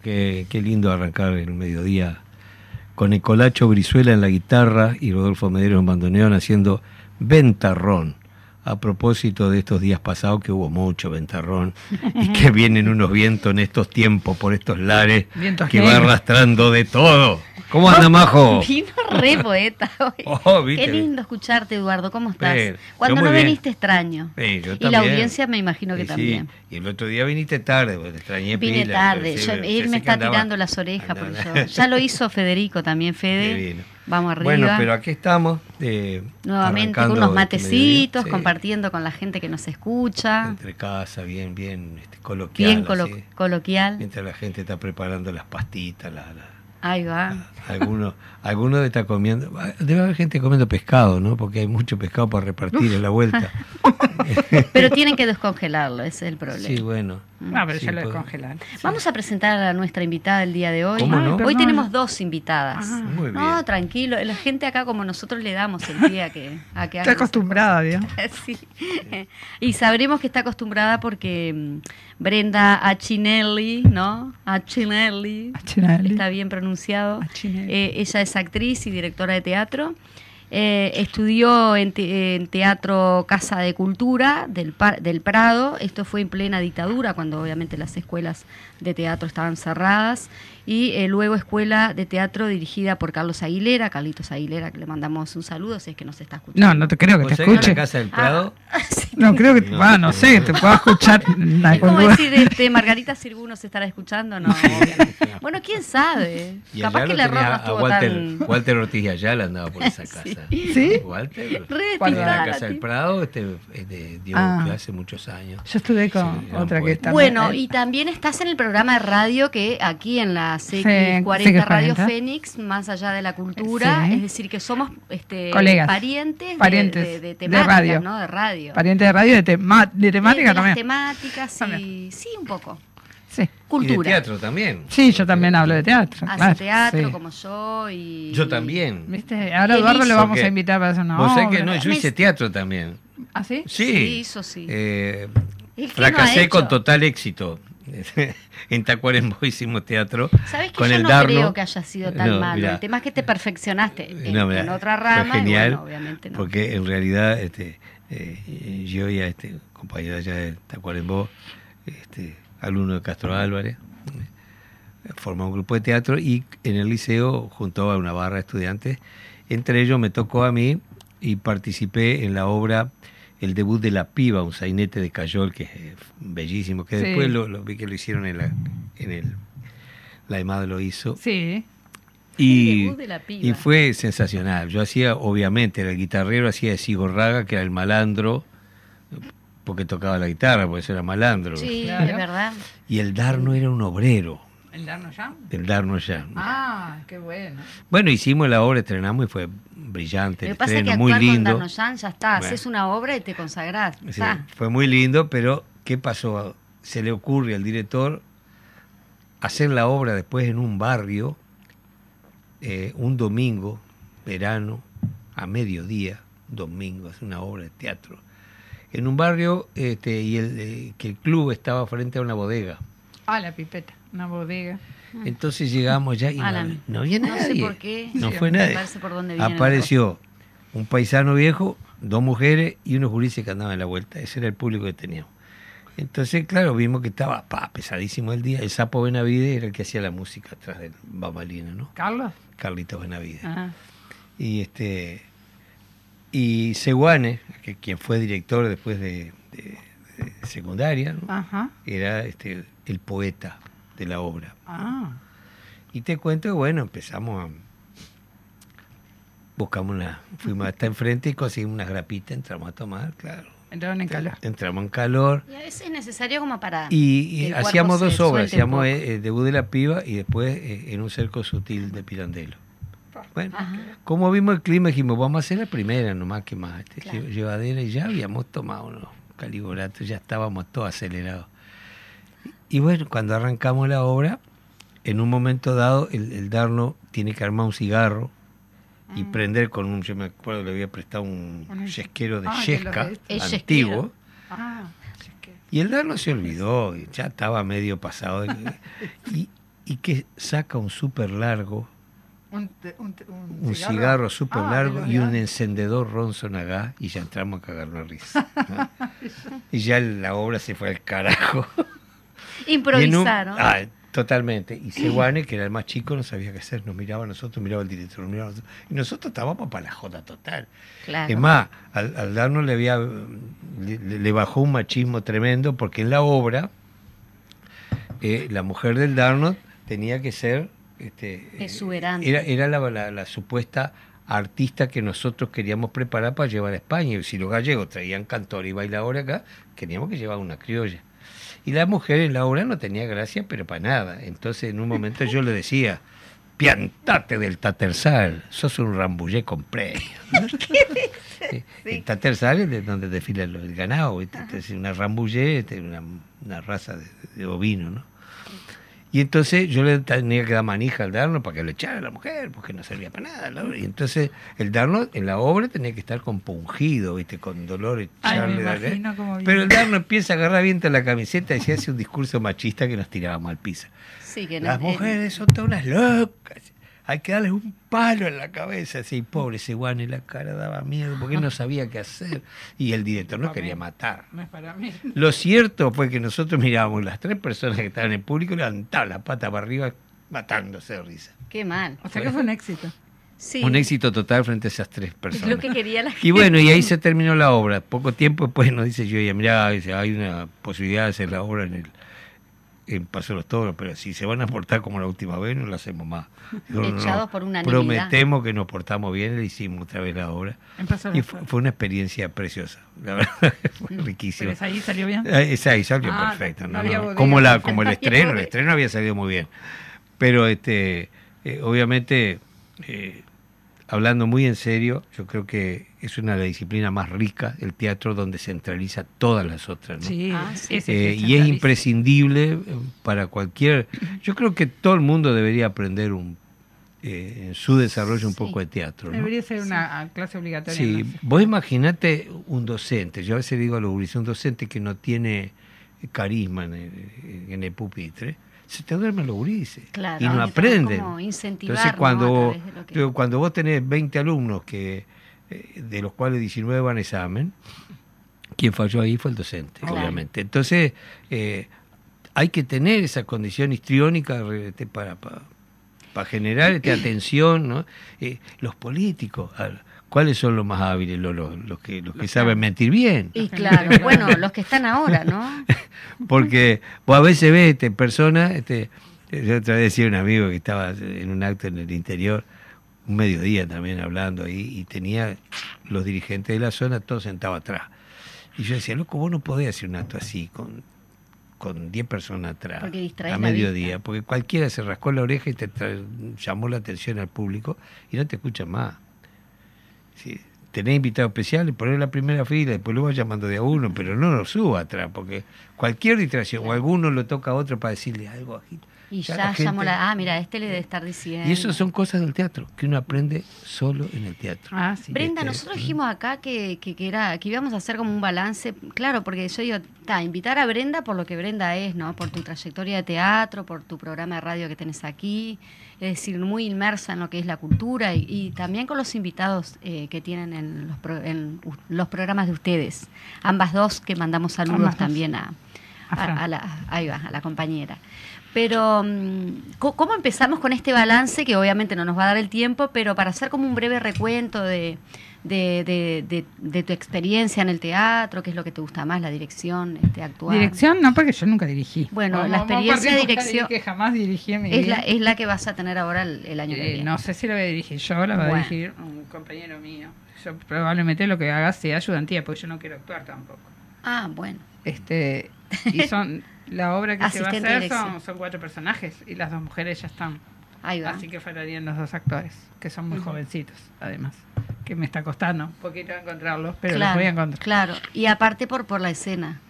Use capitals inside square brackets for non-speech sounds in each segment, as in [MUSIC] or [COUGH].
Bueno, qué, qué lindo arrancar el mediodía con Ecolacho Brizuela en la guitarra y Rodolfo Medero en bandoneón haciendo Ventarrón. A propósito de estos días pasados que hubo mucho ventarrón y que [LAUGHS] vienen unos vientos en estos tiempos por estos lares Vientos que va arrastrando de todo. ¿Cómo anda, [LAUGHS] Majo? Vino re poeta hoy. [LAUGHS] Oh. Qué lindo escucharte, Eduardo. ¿Cómo estás? Cuando no bien. viniste extraño. Sí, yo y la audiencia me imagino que Sí, también. Y el otro día viniste tarde, porque te extrañé Vine pila, tarde. sí, Yo- él me está andaba- tirando las orejas. porque andaba- yo- ya lo hizo Federico también, [LAUGHS] Fede. Vamos arriba. Bueno, pero aquí estamos. eh, Nuevamente con unos este matecitos. Sí, compartiendo con la gente que nos escucha. Entre casa, bien, bien este, coloquial. Bien colo- así. coloquial. Mientras la gente está preparando las pastitas, la, la- Ahí va. algunos, algunos está comiendo. Debe haber gente comiendo pescado, ¿no? Porque hay mucho pescado para repartir en la vuelta. [LAUGHS] Pero tienen que descongelarlo, ese es el problema. Sí, bueno. No, pero Sí, ya lo puedo. descongelan. Vamos a presentar a nuestra invitada el día de hoy. ¿Cómo no? Hoy tenemos dos invitadas. Ah. Muy No, bien. tranquilo. La gente acá, como nosotros le damos el día que, a que Está acostumbrada, ¿vio? [LAUGHS] Sí. Y sabremos que está acostumbrada porque mm, Brenda Achinelli, ¿no? Achinelli. Achinelli. Está bien pronunciado. Eh, ella es actriz y directora de teatro. Eh, estudió en, te- en Teatro Casa de Cultura del, del Prado. Esto fue en plena dictadura, cuando obviamente las escuelas de teatro estaban cerradas. Y eh, luego Escuela de Teatro dirigida por Carlos Aguilera, Carlitos Aguilera, que le mandamos un saludo si es que nos está escuchando. No, no te creo que ¿Vos te en escuche. la Casa del Prado? Sí. [LAUGHS] No creo que, No, ah, no no, sé, te puedo escuchar. Es como decir, este, Margarita Sirgu nos estará escuchando, no. [LAUGHS] obviamente. bueno, quién sabe. Y Capaz allá que lo el error tenía no a estuvo Walter, tan. Walter Ortiz Ayala andaba por esa [LAUGHS] casa. ¿Sí? Walter. Re la Casa del Prado este, este, dio Ah. clase muchos años. Yo estuve con Sí, otra que está. Bueno, y también estás en el programa de radio que aquí en la CX40 CX40. Radio Fénix, más allá de la cultura, Sí. es decir, que somos este, Colegas. parientes, de- Parientes de, de, de temáticas, radio. ¿no? De radio. Pariente de radio de, tema- de De- temática de también. temáticas, sí, También. sí, un poco. Sí. Y de Cultura. teatro también. Sí, yo también hablo de teatro. Hace claro, teatro sí. como yo y... Yo también. ¿Viste? Ahora Eduardo le vamos a invitar para hacer una Vos sabés que obra. no, yo hice teatro también. ¿Ah, sí? Sí. Sí, hizo, sí. Eh, ¿Y qué fracasé no con total éxito. [LAUGHS] en Tacuarembó [LAUGHS] hicimos teatro. ¿Sabes que con yo el no Darno. creo que haya sido tan No, malo? mirá. El tema es que te perfeccionaste en, No, mirá, en otra fue rama genial, y bueno, obviamente no. Porque en realidad este, eh, yo y a este compañero allá de Tacuarembó, este, alumno de Castro Álvarez, formó un grupo de teatro y en el liceo junto a una barra de estudiantes. Entre ellos me tocó a mí y participé en la obra El debut de la piba, un sainete de Cayol que es eh, bellísimo, que Sí. después lo, lo vi que lo hicieron en la en el la EMAD lo hizo Sí. y, El debut de la piba. y fue sensacional. Yo hacía, obviamente, era el guitarrero, hacía de Sigorraga, que era el malandro, porque tocaba la guitarra, porque eso era malandro. Sí, Claro. es verdad. Y el Darno era un obrero, ¿El Darno ya? el Darno ya. Ah, qué bueno. Bueno, hicimos la obra, estrenamos y fue brillante, el estreno, muy con lindo. Darnoyan ya está, Bueno. haces una obra y te consagrás. Sí, fue muy lindo, pero ¿qué pasó? Se le ocurre al director hacer la obra después en un barrio, eh, un domingo, verano, a mediodía, domingo, hacer una obra de teatro. En un barrio este, y el, eh, que el club estaba frente a una bodega. Ah, la pipeta, una bodega. Entonces llegamos ya y no, Alan, no había no sé nadie. por qué. No fue nadie. parece por dónde Apareció un paisano viejo, dos mujeres y unos gurises que andaban en la vuelta. Ese era el público que teníamos. Entonces, claro, vimos que estaba pa, pesadísimo el día. El sapo Benavide era el que hacía la música atrás del bambalina, ¿no? ¿Carlos? Carlitos Benavide. Ah. Y este y Seguane, que quien fue director después de, de- de secundaria, ¿no? Ajá. era este el poeta de la obra. Ah. Y te cuento que bueno, empezamos a buscamos una, fuimos hasta enfrente y conseguimos unas grapitas, entramos a tomar, claro. Entraron en calor. Entramos en calor Y a veces es necesario como para... y, hacíamos dos obras, hacíamos eh, el debut de la piba y después eh, en un cerco sutil de Pirandello. Bueno, Ajá. como vimos el clima dijimos, vamos a hacer la primera nomás que más, este, Claro. llevadera y ya habíamos tomado unos caliboratos, ya estábamos todos acelerados. Y bueno, cuando arrancamos la obra, en un momento dado el, el Darno tiene que armar un cigarro y Mm. prender con un, yo me acuerdo le había prestado un yesquero de Ah, yesca antiguo. Ah, Y el Darno se olvidó, ya estaba medio pasado. de- [LAUGHS] y, y que saca un súper largo, Un, te- un, te- un un cigarro, cigarro súper Ah, largo y un de- encendedor Ronson acá, y ya entramos a cagarnos risa. ¿no? [LAUGHS] y ya la obra se fue al carajo. [LAUGHS] Un- Improvisaron. ah, totalmente. Y Seguane, que era el más chico, no sabía qué hacer. Nos miraba a nosotros, miraba al director, nos miraba a nosotros. Y nosotros estábamos para la joda total. claro. Es más, al, al darnos le, había, le, le bajó un machismo tremendo porque en la obra eh, la mujer del Darno tenía que ser... Este, eh, Exuberante. Era, era la, la- la supuesta artista que nosotros queríamos preparar para llevar a España. Y si los gallegos traían cantor y bailadora acá, queríamos que llevar una criolla. Y la mujer en la obra no tenía gracia, pero para nada. Entonces en un momento yo le decía, piantate del Tatersal, sos un rambullé con premio. [LAUGHS] Sí, El Tatersal es de donde desfila el, ganado, entonces una rambullé, una una raza de, de ovino, ¿no? Y entonces yo le tenía que dar manija al darno para que lo echara a la mujer, porque no servía para nada. ¿no? Y entonces el darno en la obra tenía que estar compungido, ¿viste? con dolor. Ay, echarle, viene. Pero el darno empieza a agarrar viento en la camiseta y se hace un discurso machista que nos tirábamos al piso. Sí, que no- Las eh, mujeres son todas unas locas. Hay que darles un palo en la cabeza. Así, pobre ese guan en la cara daba miedo porque no sabía qué hacer. Y el director Para quería matar. No es para mí. Lo cierto fue que nosotros mirábamos las tres personas que estaban en el público levantaban la pata para arriba matándose de risa. Qué mal. O sea que fue un éxito. Sí. Un éxito total frente a esas tres Es personas. lo que quería la gente. Y bueno, y ahí se terminó la obra. Poco tiempo después nos dice yo, mirá, dice, hay una posibilidad de hacer la obra en el en Paso de los Toros, pero si se van a portar como la última vez, no la hacemos más. [LAUGHS] Digo, no, no, Echados por unanimidad. Prometemos que nos portamos bien, le hicimos otra vez la obra. Y fue, una experiencia preciosa, la verdad, fue Pero riquísima. esa ahí salió bien. Eh, Esa ahí salió Ah, perfecto. no. Como, la, como el estreno, el estreno había salido muy bien. Pero este, eh, obviamente, eh, hablando muy en serio, yo creo que es una de las disciplinas más ricas, el teatro, donde centraliza todas las otras. ¿no? Sí, Ah, sí. Eh, y es imprescindible eh, para cualquier. Yo creo que todo el mundo debería aprender un, eh, en su desarrollo un Sí. poco de teatro. ¿no? Debería ser una clase obligatoria. Sí, vos imaginate un docente, yo a veces digo a los un docente que no tiene carisma en el, en el pupitre, se te duermen los gurises Claro, y no aprenden. Entonces cuando, que- cuando vos tenés 20 alumnos que eh, de los cuales 19 van a examen, quien falló ahí fue el docente, Claro. obviamente. Entonces eh, hay que tener esa condición histriónica este, para, para, para generar esta [CLEARS THROAT] atención, ¿no? Eh, los políticos, al- ¿cuáles son los más hábiles? Los, los, los que, los que saben mentir bien. Y claro, [LAUGHS] bueno, los que están ahora, ¿no? [LAUGHS] Porque vos a veces ves este, personas, este, yo otra vez decía un amigo que estaba en un acto en el interior, un mediodía también hablando ahí, y tenía los dirigentes de la zona todos sentados atrás. Y yo decía, loco, vos no podés hacer un acto así, con con 10 personas atrás, a mediodía, porque cualquiera se rascó la oreja y te llamó la atención al público y no te escucha más. Si tenés invitado especial y la primera fila, después lo vas llamando de a uno, pero no lo suba atrás, porque cualquier distracción, o alguno lo toca a otro para decirle algo bajito. Y Ya ya, la gente- llamó la. Ah, mira, este le debe estar diciendo. Y eso son cosas del teatro, que uno aprende solo en el teatro. Ah, sí. Brenda, Este, nosotros dijimos acá que, que, que era, que íbamos a hacer como un balance, claro, porque yo digo, ta, invitar a Brenda por lo que Brenda es, ¿no? Por tu trayectoria de teatro, por tu programa de radio que tenés aquí, es decir, muy inmersa en lo que es la cultura y, y también con los invitados eh, que tienen en los, pro- en u- los programas de ustedes. Ambas dos que mandamos saludos Ambas también a. a, a la, ahí va, a la compañera. Pero, mm, co- ¿cómo empezamos con este balance? Que obviamente no nos va a dar el tiempo, pero para hacer como un breve recuento de, de, de- de- de tu experiencia en el teatro, qué es lo que te gusta más, la dirección, este, actuar. Dirección, no, porque yo nunca dirigí. Bueno, Vamos- la vamos experiencia de dirección- Que jamás dirigí en mi es, vida. la, es la que vas a tener ahora el, el año que Eh, viene. no sé si la voy a dirigir yo, la va a dirigir un compañero mío. Yo probablemente lo que haga sea ayudantía, porque yo no quiero actuar tampoco. Ah, bueno. Este, [LAUGHS] y son la obra que se va a hacer son, cuatro personajes y las dos mujeres ya están. Ahí va. Así que faltarían los dos actores, que son muy jovencitos, además. Que me está costando un poquito encontrarlos, pero claro, los voy a encontrar. Claro, y aparte por, por la escena,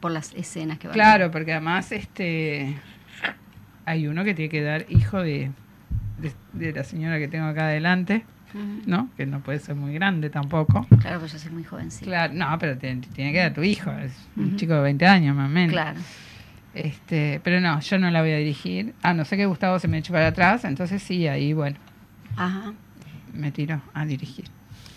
por las escenas que van a Claro, porque además este hay uno que tiene que dar hijo de, de, de la señora que tengo acá adelante, ¿no? Que no puede ser muy grande tampoco. Claro, pues yo soy muy jovencita. Claro, no, pero te- tiene que dar tu hijo, es un chico de 20 años más o menos. Claro. Este, pero no, yo no la voy a dirigir. A no ser que Gustavo se me eche para atrás, entonces sí, ahí bueno, Ajá. me tiro a dirigir.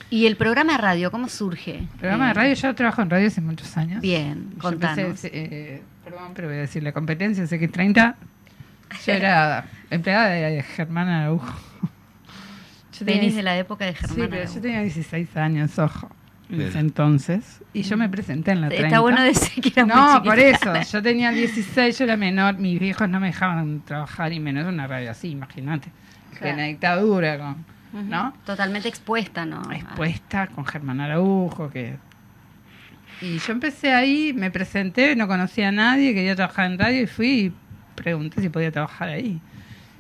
¿Y el programa de radio, cómo surge? El programa de Eh, radio, yo trabajo en radio hace muchos años. Bien, Yo contanos. eh, perdón, pero voy a decir la competencia, sé que 30. Yo era empleada de Germán Araujo. Yo tenía Venís de la época de Germán. Sí, pero yo tenía 16 años, ojo, en ese entonces. Y yo me presenté en la 30. Está bueno decir que era muy No, por eso. Yo tenía 16, yo era menor. Mis viejos no me dejaban trabajar y menos en una radio así, imagínate. Claro. En la dictadura, con. ¿no? Totalmente expuesta, ¿no? expuesta con Germán Araujo, que... Y yo empecé ahí, me presenté, no conocía a nadie, quería trabajar en radio y fui y pregunté si podía trabajar ahí.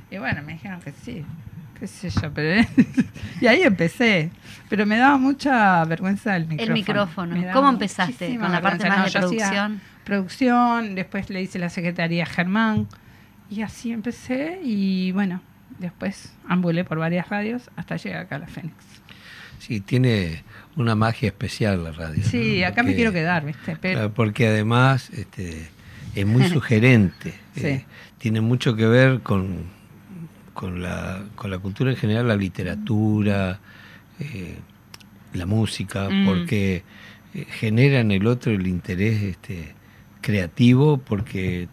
Y bueno, me dijeron que sí, qué sé yo, pero... [LAUGHS] y ahí empecé, pero me daba mucha vergüenza el micrófono. El micrófono. ¿Cómo empezaste? ¿Con la parte más de No, hacía producción? producción, después le hice la secretaría a Germán y así empecé y bueno, después ambulé por varias radios hasta llegar acá a la Fénix. Sí, tiene una magia especial la radio. Sí, ¿no? acá me quiero quedar, ¿viste? Pero, Claro, Porque además este, es muy [LAUGHS] sugerente. Sí. eh, tiene mucho que ver con, con, la, con la cultura en general, la literatura, eh, la música, Mm. porque eh, genera en el otro el interés este, creativo, porque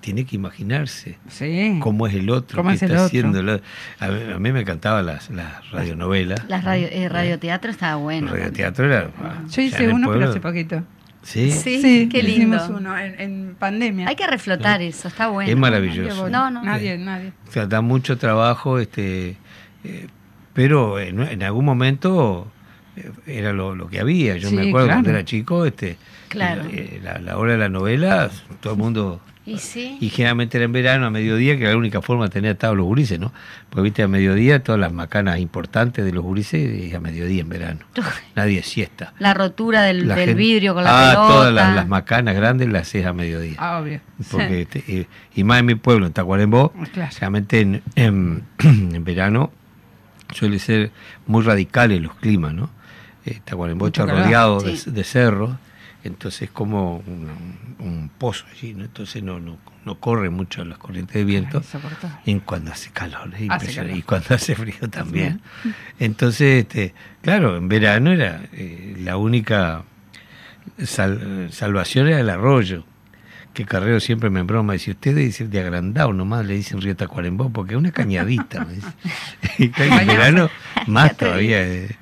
tiene que imaginarse sí. cómo es el otro, ¿Cómo qué es el está otro? haciendo. el otro. A mí, a mí me encantaban las, las radionovelas. Las radio, eh, radioteatro estaba bueno. El radioteatro era. Yo hice uno, pero hace poquito. Sí, Sí, qué lindo. Hicimos uno en, en pandemia. Hay que reflotar eso, está bueno. Es maravilloso. Nadie, No, no. Nadie, nadie. O sea, da mucho trabajo, este, eh, pero en, en algún momento eh, era lo, lo que había. Yo me acuerdo claro. cuando era chico, este, Claro. eh, la, la hora de la novela, todo el mundo, Y sí. y generalmente era en verano, a mediodía, que era la única forma de tener atados los gurises, ¿no? Porque viste, a mediodía todas las macanas importantes de los gurises, es a mediodía en verano. Nadie siesta. La rotura del, La del gente- vidrio con la ah, pelota. todas las, las macanas grandes las haces a mediodía. Ah, obvio. Porque, este, eh, y más en mi pueblo, en Tacuarembó, Claro. realmente en, en- [CLEARS THROAT] en verano suele ser muy radicales los climas, ¿no? Eh, Tacuarembó está rodeado de, de cerros, entonces es como un, un pozo allí, ¿no? Entonces no, no, no corre mucho las corrientes de viento. En cuando hace calor, es Hace impresionante, calor. y cuando hace frío también. Entonces, este, claro, en verano era eh, la única sal- salvación era el arroyo. Que Carrero siempre me broma, dice, ustedes dicen de agrandado nomás, le dicen Río Tacuarembó, porque es una cañadita. [LAUGHS] [LAUGHS] Y en verano más [LAUGHS] todavía. eh.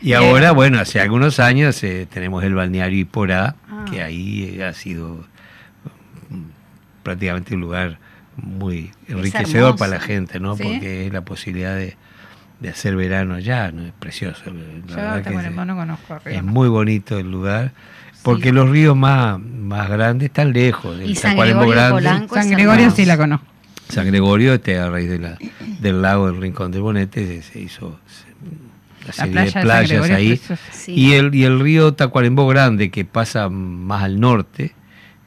Y ahora, bueno, hace algunos años eh, tenemos el balneario Iporá, Ah. que ahí eh, ha sido mm, prácticamente un lugar muy enriquecedor para la gente, ¿no? ¿Sí? Porque es la posibilidad de, de hacer verano allá, ¿no? Es precioso. La Yo verdad que es, no conozco arriba. es muy bonito el lugar, porque los ríos más, más grandes están lejos. Y San Gregorio de Grande, San Gregorio sí la conozco. San Gregorio, este, a raíz de la, del lago del Rincón del Bonete, se, se hizo se- La serie playa de de San playas ahí. Sí. Y el, y el río Tacuarembó Grande, que pasa más al norte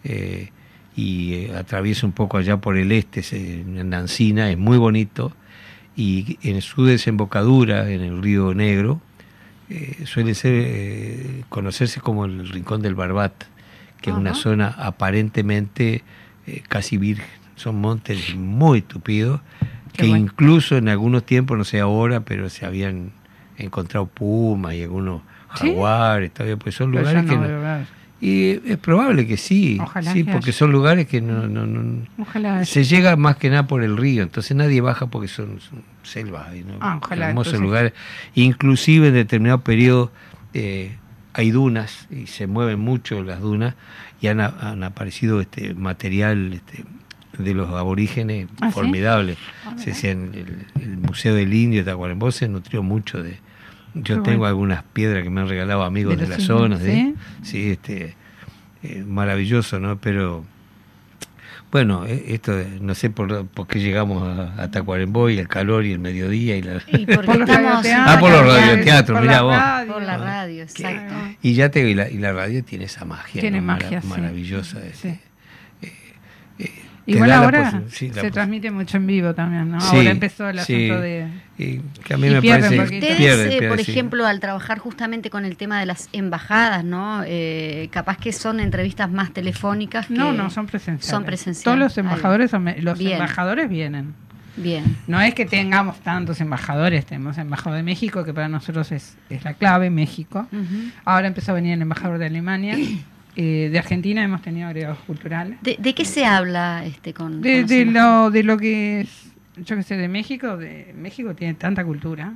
eh, y eh, atraviesa un poco allá por el este, se- en Nancina, es muy bonito. Y en su desembocadura, en el río Negro, eh, suele ser eh, conocerse como el Rincón del Barbat, que es una zona aparentemente eh, casi virgen. Son montes muy tupidos, Qué que bueno. incluso en algunos tiempos, no sé ahora, pero se habían encontrado pumas y algunos ¿Sí? jaguares, todavía, pues son lugares que no y es probable que sí, Ojalá sí, que porque haya. son lugares que no, no, no- Ojalá. se llega más que nada por el río, entonces nadie baja porque son, son selvas, ¿no? Ah, ojalá, hermosos entonces- lugares, inclusive en determinado periodo eh, hay dunas y se mueven mucho las dunas y han, aparecido este material este, de los aborígenes ¿Ah, sí? formidable. Se decía en el, el Museo del Indio de Tacuarembó se nutrió mucho de... Yo Qué tengo bueno. algunas piedras que me han regalado amigos De de, la zona, ¿sí? ¿sí? Sí, este, eh, maravilloso, ¿no? Pero bueno, eh, esto de- no sé por, por qué llegamos a, a Tacuarembó y el calor y el mediodía y la Y [LAUGHS] Por los Ah, por los radioteatros, mirá vos. Por la radio, exacto. y ya te y la, y la radio tiene esa magia, Tiene ¿no? Mara- magia, sí. maravillosa. este, Sí. Igual ahora sí, se transmite mucho en vivo también, ¿no? Sí, ahora empezó el sí. asunto de... y que a mí y me parece. Ustedes, pierde, eh, pierde, por sí. ejemplo, al trabajar justamente con el tema de las embajadas, ¿no? Eh, capaz que son entrevistas más telefónicas. Que... No, no, son presenciales. Son presenciales. Todos los embajadores, son- los Bien. embajadores vienen. Bien. No es que tengamos tantos embajadores, tenemos embajador de México, que para nosotros es, es la clave, México. Ujú. Ahora empezó a venir el embajador de Alemania. [COUGHS] Eh, de Argentina hemos tenido agregados culturales. ¿De, de qué se habla este con, De, con de lo, de lo que es, yo que sé, de México, de México tiene tanta cultura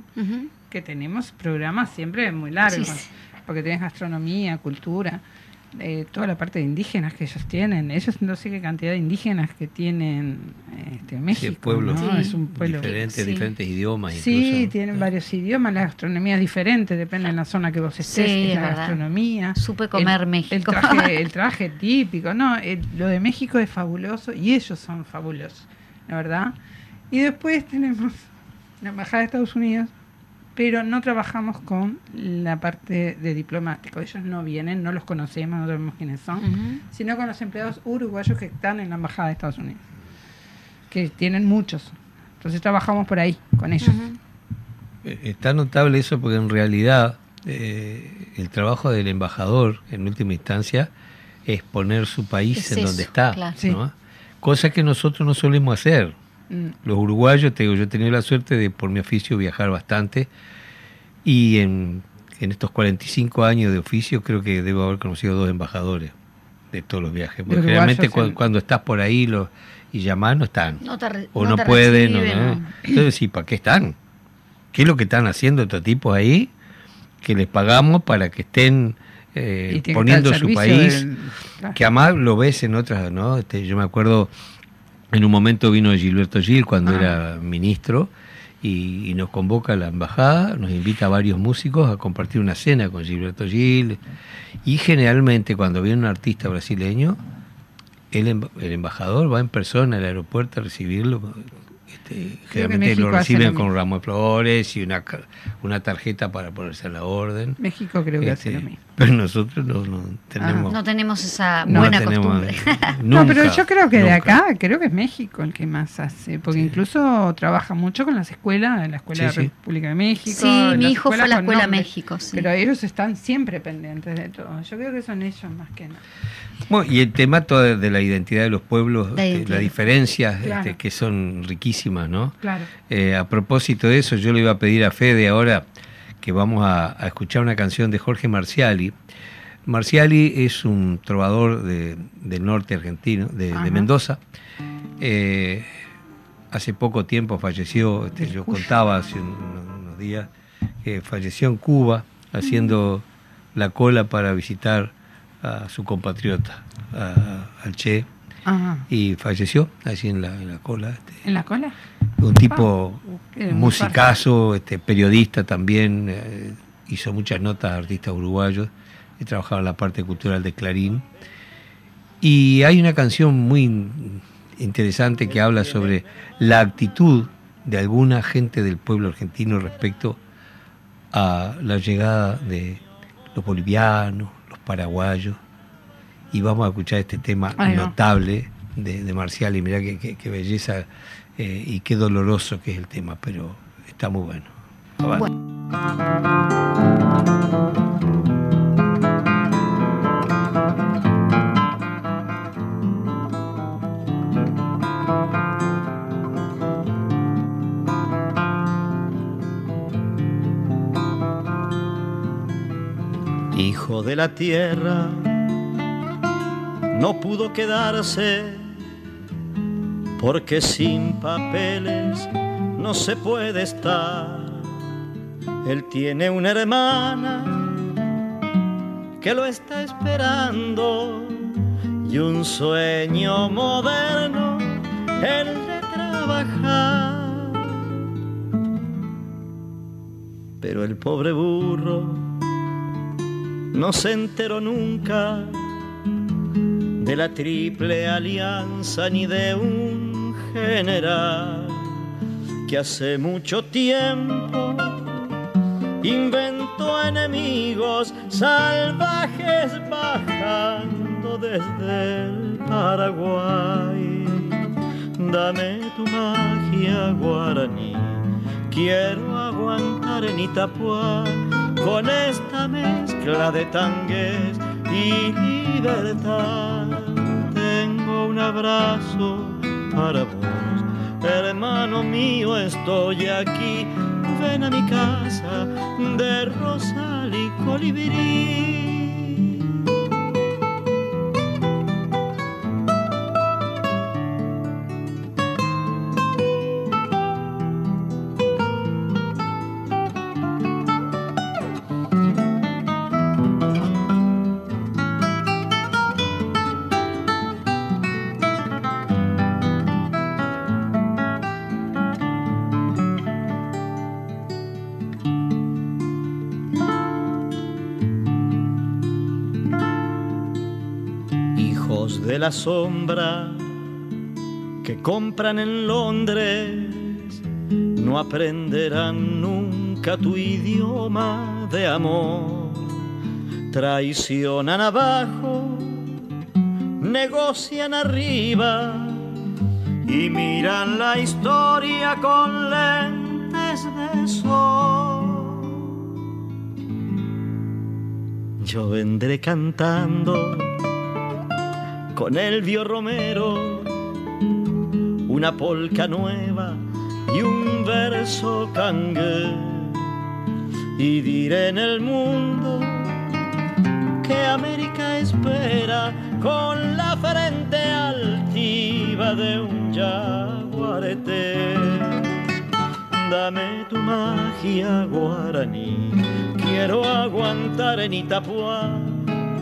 que tenemos programas siempre muy largos, Sí, sí. porque tenés gastronomía, cultura, eh, toda la parte de indígenas que ellos tienen. Ellos no sé qué cantidad de indígenas que tienen este, México. pueblos ¿no? Sí. Es un pueblo. diferentes, sí. diferentes idiomas Sí, incluso. tienen varios idiomas, la gastronomía es diferente, depende de la zona que vos estés, Sí, es es la verdad. gastronomía. Supe comer el, México. El traje, [LAUGHS] el traje típico, no, el- lo de México es fabuloso y ellos son fabulosos, la verdad. Y después tenemos la Embajada de Estados Unidos, pero no trabajamos con la parte de diplomático. Ellos no vienen, no los conocemos, no sabemos quiénes son, sino con los empleados uruguayos que están en la Embajada de Estados Unidos, que tienen muchos. Entonces trabajamos por ahí, con ellos. Eh, Está notable eso porque en realidad eh, el trabajo del embajador, en última instancia, es poner su país Es en eso, donde está. claro. Sí. ¿no? Cosa que nosotros no solemos hacer. Mm. Los uruguayos, te digo, yo he tenido la suerte de por mi oficio viajar bastante y en, en estos 45 años de oficio creo que debo haber conocido dos embajadores de todos los viajes. Porque generalmente cu- en- cuando estás por ahí lo, y llamás no están. No te re- o no no, te pueden. o no. Entonces, sí, ¿para qué están? ¿Qué es lo que están haciendo estos tipos ahí? Que les pagamos para que estén eh, poniendo su país del- claro. que además lo ves en otras, ¿no? Este, yo me acuerdo, en un momento vino Gilberto Gil cuando Ah. era ministro y, y nos convoca a la embajada, nos invita a varios músicos a compartir una cena con Gilberto Gil y generalmente cuando viene un artista brasileño, el, em- el embajador va en persona al aeropuerto a recibirlo. Este, generalmente lo hace reciben lo con mismo. ramos de flores y una, una tarjeta para ponerse a la orden. México creo que hace Este, lo mismo. Pero nosotros no, no tenemos... No tenemos esa no buena tenemos, costumbre. eh, [LAUGHS] no, pero nunca, yo creo que de nunca. acá, creo que es México el que más hace, porque Sí. incluso trabaja mucho con las escuelas, en la Escuela Sí, de sí. República de México. Sí, mi hijo fue a la Escuela nombre. México, sí. Pero ellos están siempre pendientes de todo. Yo creo que son ellos más que nada. Bueno, y el tema todo de, la identidad de los pueblos, este, identidad. las diferencias Claro. este, que son riquísimas, ¿no? Claro. Eh, a propósito de eso, yo le iba a pedir a Fede ahora que vamos a, a escuchar una canción de Jorge Marciali. Marciali es un trovador de- del norte argentino, de. Mendoza. Eh, hace poco tiempo falleció, este, yo contaba hace un- unos días, que falleció en Cuba haciendo la cola para visitar a su compatriota, a- al Che, Ajá. y falleció allí en la, en la cola. este, ¿En la cola? un tipo musicazo, este, periodista también, eh, hizo muchas notas a artistas uruguayos, he trabajado en la parte cultural de Clarín. Y hay una canción muy in- interesante que habla sobre la actitud de alguna gente del pueblo argentino respecto a la llegada de los bolivianos, paraguayos. Y vamos a escuchar este tema notable de, de Marcial y mirá qué, qué- qué belleza eh, y qué doloroso que es el tema, pero está muy bueno. Hijo de la tierra, no pudo quedarse porque sin papeles no se puede estar. Él tiene una hermana que lo está esperando y un sueño moderno, el de trabajar. Pero el pobre burro no se enteró nunca de la triple alianza ni de un general que hace mucho tiempo inventó enemigos salvajes bajando desde el Paraguay. Dame tu magia guaraní, quiero aguantar en Itapuá con esta mezcla de tangues y libertad. Tengo un abrazo para vos, hermano mío, estoy aquí. Ven a mi casa de rosal y colibrí. La sombra que compran en Londres no aprenderán nunca tu idioma de amor. Traicionan abajo, negocian arriba y miran la historia con lentes de sol. Yo vendré cantando con Elvio Romero. Una polca nueva y un verso cangue y diré en el mundo que América espera con la frente altiva de un jaguarete. Dame tu magia guaraní, quiero aguantar en Itapuá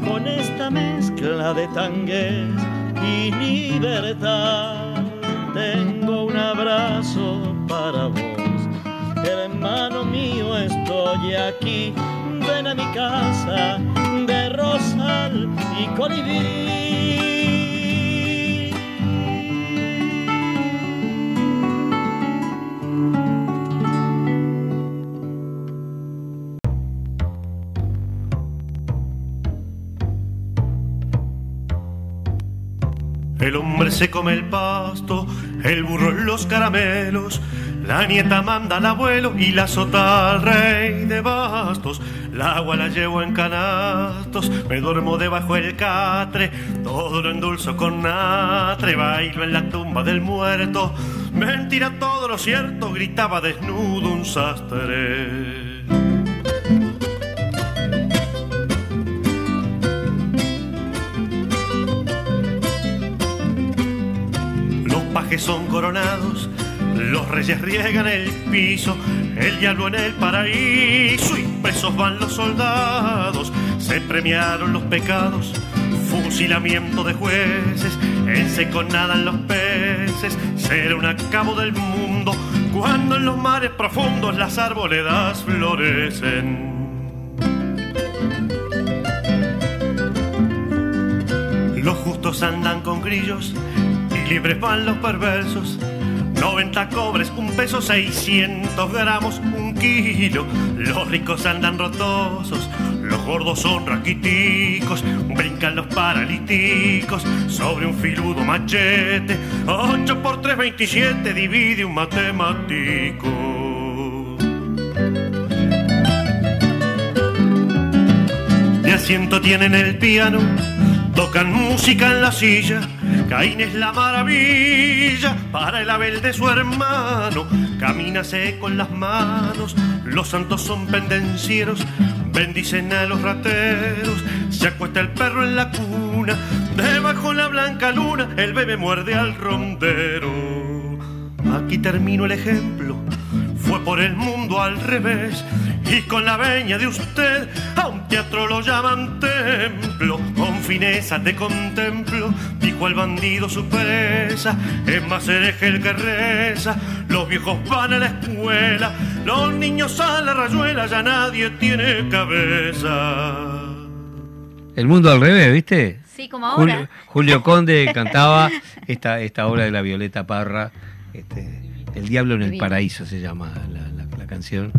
con esta mezcla de tangues y libertad. Tengo un abrazo para vos, hermano mío, estoy aquí. Ven a mi casa de rosal y colibrí. Se come el pasto, el burro los caramelos, la nieta manda al abuelo y la sota al rey de bastos. La agua la llevo en canastos, me duermo debajo del catre, todo lo endulzo con natre, bailo en la tumba del muerto. Mentira todo lo cierto, gritaba desnudo un sastre. Pajes son coronados, los reyes riegan el piso, el diablo en el paraíso y presos van los soldados. Se premiaron los pecados, fusilamiento de jueces, en seco nadan los peces, será un acabo del mundo cuando en los mares profundos las arboledas florecen. Los justos andan con grillos libres van los perversos. 90 cobres, un peso, 600 gramos, un kilo. Los ricos andan rotosos, los gordos son raquiticos. Brincan los paralíticos sobre un filudo machete. 8 por 3, 27, divide un matemático. De asiento tienen el piano, tocan música en la silla. Caín es la maravilla para el Abel de su hermano. Camínase con las manos, los santos son pendencieros. Bendicen a los rateros, se acuesta el perro en la cuna. Debajo la blanca luna, el bebé muerde al rondero. Aquí termino el ejemplo. Fue por el mundo al revés y con la veña de usted a un teatro lo llaman templo. Con fineza te contemplo, dijo el bandido su presa. Es más hereje el que reza, los viejos van a la escuela, los niños a la rayuela, ya nadie tiene cabeza. El mundo al revés, ¿viste? Sí, como ahora. Julio, Julio Conde [LAUGHS] cantaba esta, esta obra de la Violeta Parra, este, El Diablo en el. Paraíso se llama la, la- la canción,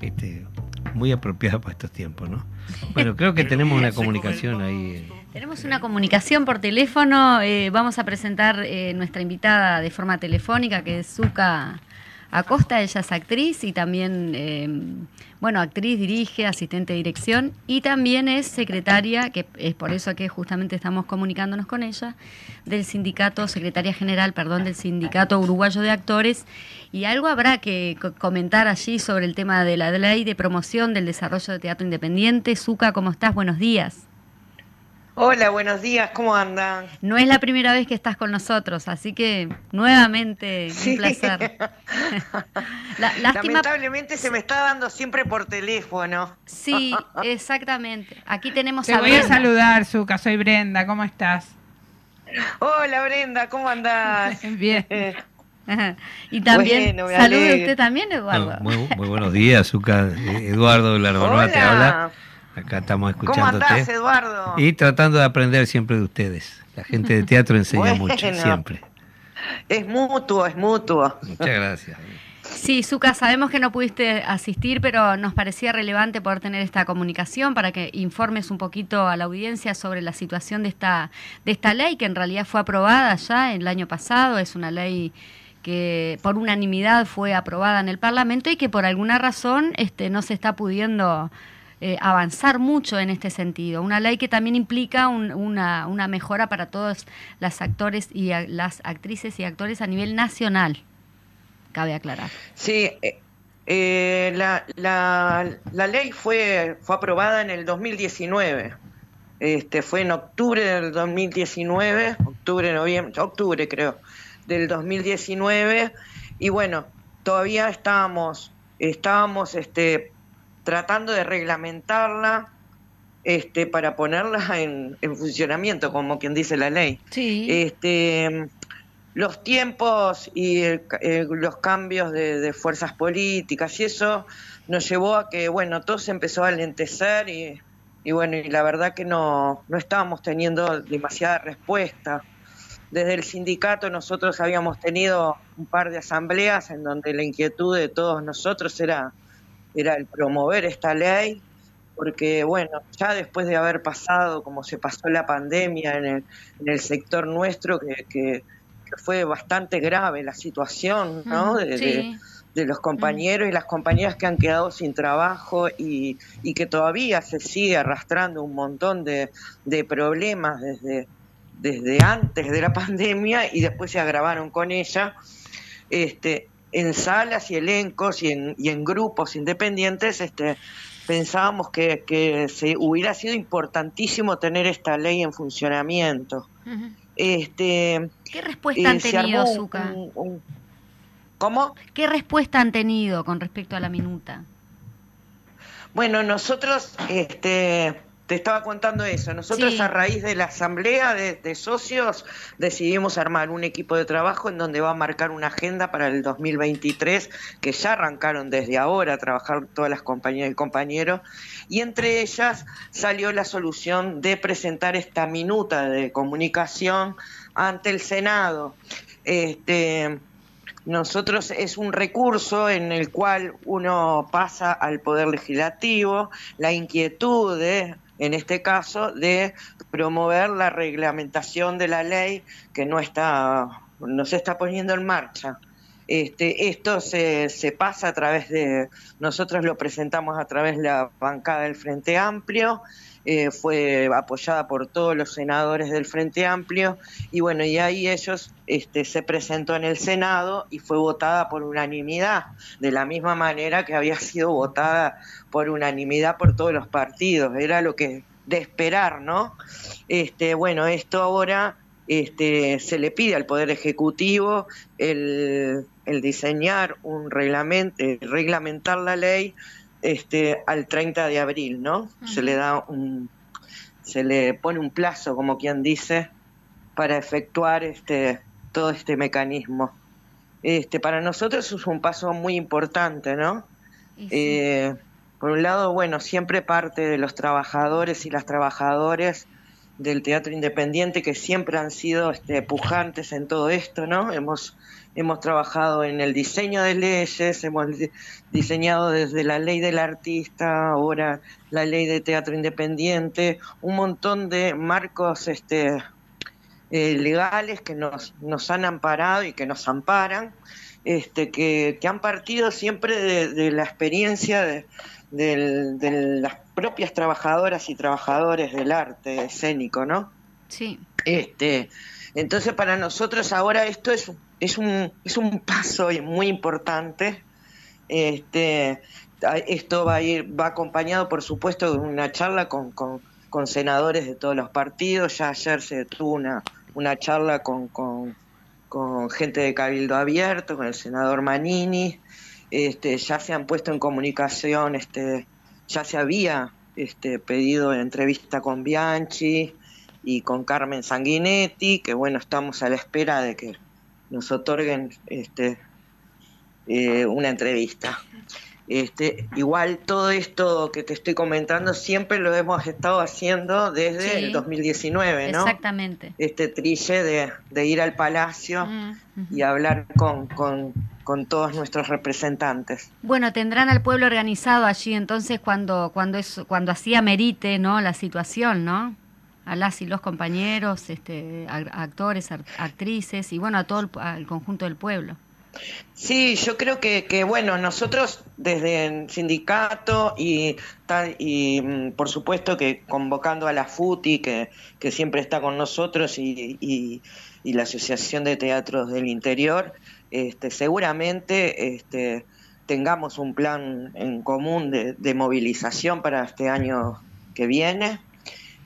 este, muy apropiada para estos tiempos, ¿no? [LAUGHS] Bueno, creo que tenemos una comunicación ahí. Tenemos una comunicación por teléfono. eh, vamos a presentar eh, nuestra invitada de forma telefónica, que es Zuka Acosta. Ella es actriz y también, eh, bueno, actriz, dirige, asistente de dirección y también es secretaria, que es por eso que justamente estamos comunicándonos con ella, del sindicato, secretaria general, perdón, del Sindicato Uruguayo de Actores. Y algo habrá que co- comentar allí sobre el tema de la ley de promoción del desarrollo de teatro independiente. Zuka, ¿cómo estás? Buenos días. Hola, buenos días, ¿cómo andan? No es la primera vez que estás con nosotros, así que nuevamente Sí. un placer. [LAUGHS] La- lástima, Lamentablemente se me está dando siempre por teléfono. sí, exactamente. Aquí tenemos Te a voy a saludar, Zuka. Soy Brenda. ¿Cómo estás? Hola Brenda, ¿cómo andás? [LAUGHS] Bien. Ajá. [LAUGHS] Y también, Bueno, salude usted también, Eduardo. No, muy, muy buenos días. Eh, Eduardo de la Arbonoa te Hola. habla. Acá estamos ¿Cómo escuchándote. andás, Eduardo? Y tratando de aprender siempre de ustedes. La gente de teatro enseña Bueno. mucho, siempre. Es mutuo, es mutuo. Muchas gracias. Sí, Zuka, sabemos que no pudiste asistir, pero nos parecía relevante poder tener esta comunicación para que informes un poquito a la audiencia sobre la situación de esta, de esta ley, que en realidad fue aprobada ya el año pasado, es una ley que por unanimidad fue aprobada en el Parlamento y que por alguna razón este, no se está pudiendo eh, avanzar mucho en este sentido. Una ley que también implica una, mejora para todos las actores y las actrices y actores a nivel nacional, cabe aclarar. Sí, eh, eh, la, la, la, ley fue, fue aprobada en el 2019. Este, fue en octubre del 2019, octubre, noviembre, octubre creo, del 2019. Y bueno, todavía estábamos, estábamos este, tratando de reglamentarla este, para ponerla en, funcionamiento, como quien dice la ley. Sí. Este, los tiempos y los cambios de, fuerzas políticas y eso nos llevó a que, bueno, todo se empezó a lentecer y, y bueno, y la verdad que no, no estábamos teniendo demasiada respuesta. Desde el sindicato nosotros habíamos tenido un par de asambleas en donde la inquietud de todos nosotros era era el promover esta ley, porque bueno, ya después de haber pasado como se pasó la pandemia en el, en el sector nuestro, que, que, fue bastante grave la situación, ¿no? De, de, los compañeros y las compañeras que han quedado sin trabajo y, y que todavía se sigue arrastrando un montón de, de problemas desde, desde antes de la [LAUGHS] pandemia y después se agravaron con ella. Este, en salas y elencos y en, y en grupos independientes este, pensábamos que, que, se hubiera sido importantísimo tener esta ley en funcionamiento. este, ¿Qué respuesta han eh, tenido, Zuka? ¿Cómo? ¿Qué respuesta han tenido con respecto a la minuta? Bueno, nosotros este, te estaba contando eso. Nosotros a raíz de la asamblea de, socios decidimos armar un equipo de trabajo en donde va a marcar una agenda para el 2023 que ya arrancaron desde ahora a trabajar todas las compañías y compañeros y entre ellas salió la solución de presentar esta minuta de comunicación ante el Senado. Este, nosotros es un recurso en el cual uno pasa al Poder Legislativo, la inquietud de en este caso, de promover la reglamentación de la ley que no está, no se está poniendo en marcha. Este, esto se, pasa a través de, nosotros lo presentamos a través de la bancada del Frente Amplio, eh, fue apoyada por todos los senadores del Frente Amplio y bueno, y ahí ellos este, se presentó en el Senado y fue votada por unanimidad, de la misma manera que había sido votada por unanimidad por todos los partidos, era lo que de esperar, ¿no? Este, bueno, esto ahora este, se le pide al Poder Ejecutivo el, el diseñar un reglamento, reglamentar la ley este, al 30 de abril, ¿no? Se le da un, se le pone un plazo, como quien dice, para efectuar este, todo este mecanismo. Este, para nosotros es un paso muy importante, ¿no? Eh, por un lado, bueno, siempre parte de los trabajadores y las trabajadoras del teatro independiente que siempre han sido este, pujantes en todo esto, ¿no? Hemos hemos trabajado en el diseño de leyes, hemos diseñado desde la ley del artista, ahora la ley de teatro independiente, un montón de marcos este, eh, legales que nos, nos han amparado y que nos amparan, este, que, que han partido siempre de, la experiencia de, de, las propias trabajadoras y trabajadores del arte escénico, ¿no? Sí. Este, entonces para nosotros ahora esto es es un, es un paso muy importante. Este, esto va a ir, va acompañado, por supuesto, de una charla con, con, senadores de todos los partidos. Ya ayer se tuvo una, una charla con, con, con gente de Cabildo Abierto, con el senador Manini. Este, ya se han puesto en comunicación, este, ya se había este, pedido entrevista con Bianchi y con Carmen Sanguinetti, que bueno, estamos a la espera de que nos otorguen este, eh, una entrevista. Este, igual todo esto que te estoy comentando siempre lo hemos estado haciendo desde el 2019, ¿no? Exactamente. Este trille de, ir al palacio mm, y hablar con, con, con todos nuestros representantes. Bueno, tendrán al pueblo organizado allí entonces cuando cuando es cuando así amerite, ¿no? La situación, ¿no? A las y los compañeros, este, actores, actrices y bueno, a todo el, al conjunto del pueblo. Sí, yo creo que, que, bueno, nosotros desde el sindicato y, y mm, por supuesto que convocando a la FUTI, que, que siempre está con nosotros, y, y, y la Asociación de Teatros del Interior, este, seguramente este, tengamos un plan en común de, movilización para este año que viene,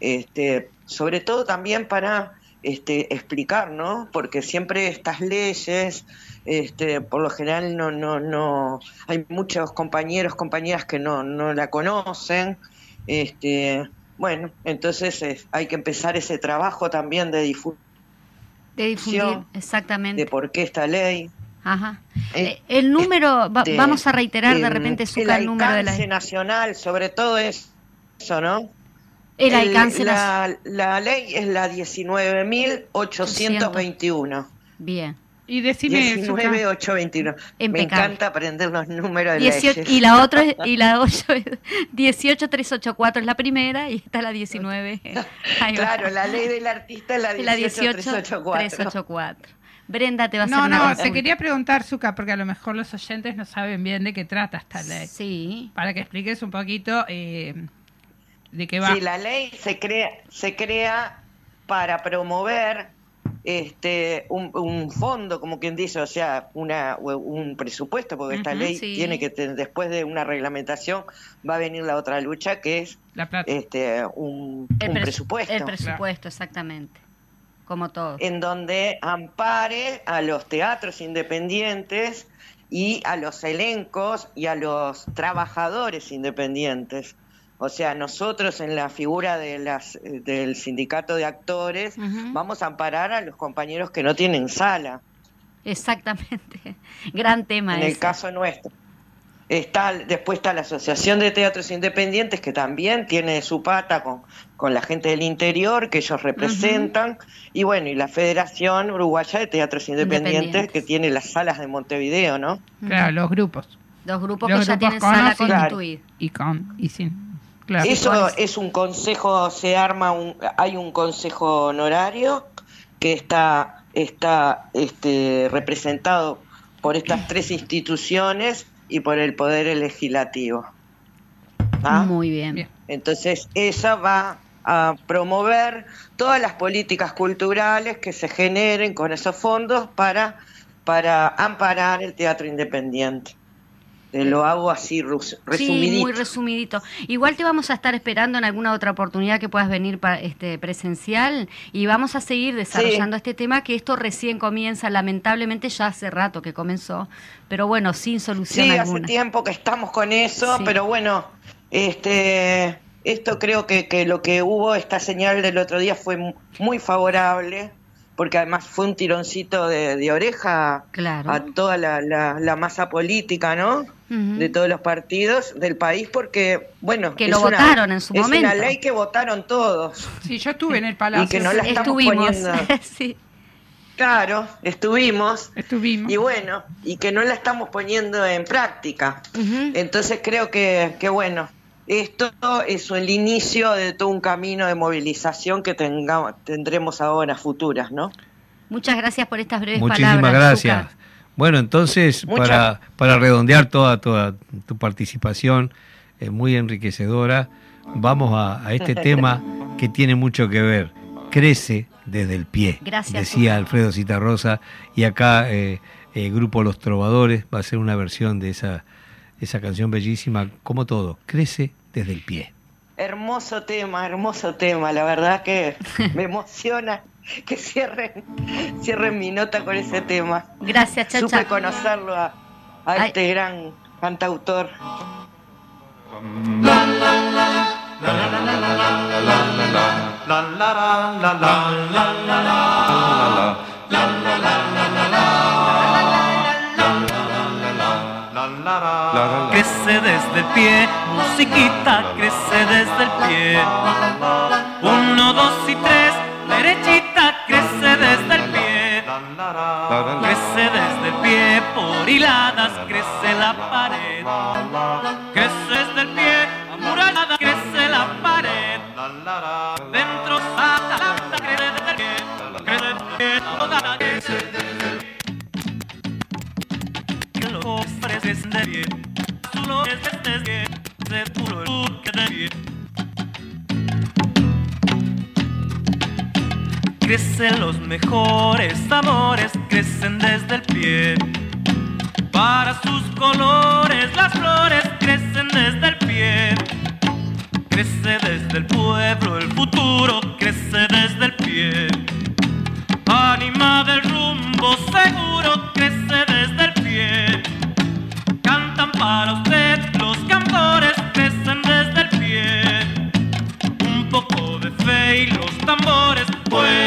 este, sobre todo también para este, explicar, ¿no? Porque siempre estas leyes, este, por lo general no, no, no, hay muchos compañeros, compañeras que no, no la conocen, bueno, entonces hay que empezar ese trabajo también de difusión de difundir, exactamente. De por qué esta ley. Ajá. Eh, eh, el número, vamos a reiterar de repente su el, número de la nacional, sobre todo es eso, ¿no? El alcance la, la ley es la 19.821. Bien. Y decime 19821. Me encanta aprender los números de 18, Y la otra [LAUGHS] y la 8 18384 es la primera y esta es la 19. [LAUGHS] claro, la ley del artista es la 18384. Brenda te va a hacer No, no, te quería preguntar, Zuka, porque a lo mejor los oyentes no saben bien de qué trata esta ley. Sí. Para que expliques un poquito eh, de qué va. Sí, la ley se crea, se crea para promover este, un, fondo, como quien dice, o sea, una, un presupuesto, porque esta ley tiene que, después de una reglamentación, va a venir la otra lucha, que es este, un, presupuesto. El presupuesto, exactamente, como todo. En donde ampare a los teatros independientes y a los elencos y a los trabajadores independientes. O sea, nosotros en la figura de las, del sindicato de actores vamos a amparar a los compañeros que no tienen sala. Exactamente. [LAUGHS] Gran tema. En el caso nuestro. Está, después está la Asociación de Teatros Independientes, que también tiene su pata con, con la gente del interior, que ellos representan, y bueno, y la Federación Uruguaya de Teatros Independientes, que tiene las salas de Montevideo, ¿no? Claro, los grupos. Los grupos que ya tienen sala constituida. Y con y sin. Eso es un consejo, se arma un, hay un consejo honorario que está, está este, representado por estas [CLEARS THROAT] tres instituciones y por el poder legislativo. ¿Ah? Muy bien. Entonces, esa va a promover todas las políticas culturales que se generen con esos fondos para, para amparar el teatro independiente lo hago así resumidito. Sí, muy resumidito. Igual te vamos a estar esperando en alguna otra oportunidad que puedas venir para este presencial y vamos a seguir desarrollando este tema que esto recién comienza, lamentablemente ya hace rato que comenzó, pero bueno, sin solución sí, hace tiempo que estamos con eso, pero bueno, este esto creo que, que lo que hubo, esta señal del otro día fue muy favorable porque además fue un tironcito de, oreja a toda la, masa política, ¿no? De todos los partidos del país, porque, bueno, que lo votaron en su momento. Es una ley que votaron todos. Sí, yo estuve en el palacio. Y que no la estamos poniendo. [LAUGHS] sí. Claro, estuvimos. Estuvimos. Y bueno, y que no la estamos poniendo en práctica. Entonces creo que, que bueno, esto es el inicio de todo un camino de movilización que tengamos, tendremos ahora futuras, ¿no? Muchas gracias por estas breves palabras. Muchísimas gracias. Bueno, entonces, para, para redondear toda, toda tu participación, es muy enriquecedora, vamos a, este [LAUGHS] tema que tiene mucho que ver. Crece desde el pie, gracias, decía Alfredo Citarrosa, y acá eh, el grupo Los Trovadores va a ser una versión de esa esa canción bellísima, como todo, crece desde el pie. Hermoso tema, hermoso tema, la verdad que me emociona que cierren, cierren mi nota con ese tema. Gracias, Chacha. Supe conocerlo a, este gran cantautor. Crece desde el pie, musiquita, crece desde el pie. Uno, dos y tres, derechita, crece desde el pie. Crece desde el pie por hiladas, crece la pared. Crece desde el pie, amurallada, crece la pared. Dentro santa, santa, crece desde el pie, crece desde el pie, toda crece desde el pie. Que los ofreces de pie, tú lo se que pie. Crecen los mejores amores, crecen desde el pie. Para sus colores las flores crecen desde el pie. Crece desde el pueblo el futuro, crece desde el pie. Anima del rumbo seguro, crece desde el pie. Cantan para usted los cantores, crecen desde el pie. Un poco de fe y los tambores pueden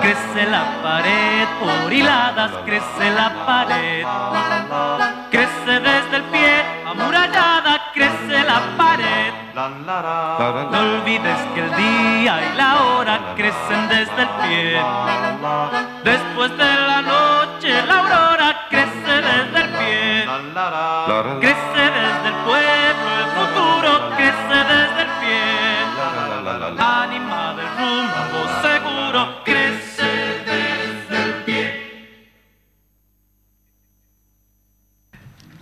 Crece la pared por hiladas, crece la pared. Crece desde el pie, amurallada, crece la pared. No olvides que el día y la hora crecen desde el pie. Después de